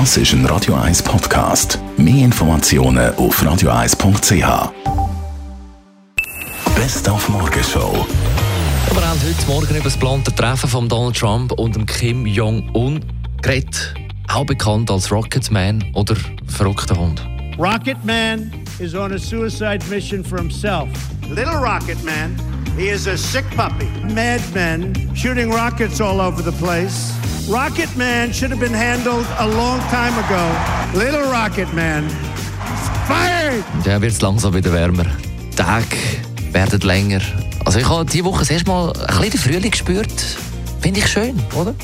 Das ist ein Radio 1 Podcast. Mehr Informationen auf radio1.ch. Best auf Morgenshow. Wir haben heute Morgen über das geplante Treffen von Donald Trump und dem Kim Jong-un geredet. Auch bekannt als Rocketman oder verrückter Hund. Rocket Man is on a suicide mission for himself. Little Rocket Man, he is a sick puppy. Madmen shooting rockets all over the place. Rocket Man should have been handled a long time ago. Little Rocket Man, fired! Ja, wird es langsam wieder wärmer. Die Tage werden länger. Also ich habe diese Woche das erste Mal ein bisschen den Frühling gespürt. Finde ich schön, oder?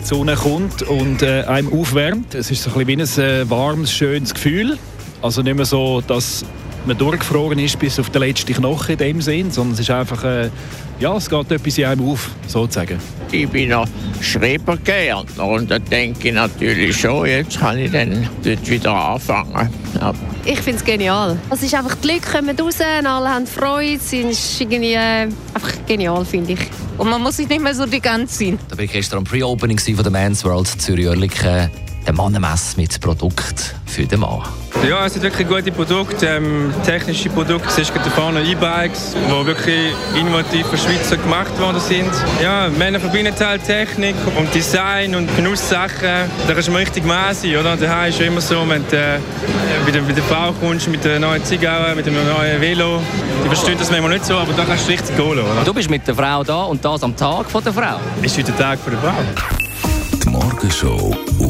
Die Sonne kommt und äh, einem aufwärmt. Es ist so ein bisschen wie ein äh, warmes, schönes Gefühl. Also nicht mehr so, dass man durchgefroren ist bis auf den letzten Knochen in dem Sinn, sondern es ist einfach, äh, ja, es geht etwas in einem auf, sozusagen. Ich bin noch Schrebergärtner und da denke ich natürlich schon, jetzt kann ich dann dort wieder anfangen. Ja. Ich finde es genial. Es ist einfach, die Leute kommen raus, alle haben Freude, es ist irgendwie äh, einfach genial, finde ich. Und man muss sich nicht mehr so die ganze sein. Da war ich gestern am Pre-Opening von der Men's World Zürich-Oerlikon. Der Mannenmesse mit Produkt für den Mann. Ja, es sind wirklich gute Produkte, ähm, technische Produkte. Es ist gerade vorne E-Bikes, die wirklich innovativ von Schweizer gemacht worden sind. Ja, Männer verbinden halt Technik und Design und Genusssachen. Da ist man richtig mäßig, oder? Da ist immer so, wenn du äh, bei, der, bei der Frau kommst mit der neuen Zigarre, mit dem neuen Velo. Die verstehen das manchmal nicht so, aber da kannst du richtig holen, oder? Du bist mit der Frau da und das am Tag von der Frau. Ist heute der Tag für die Frau. Die Morgenshow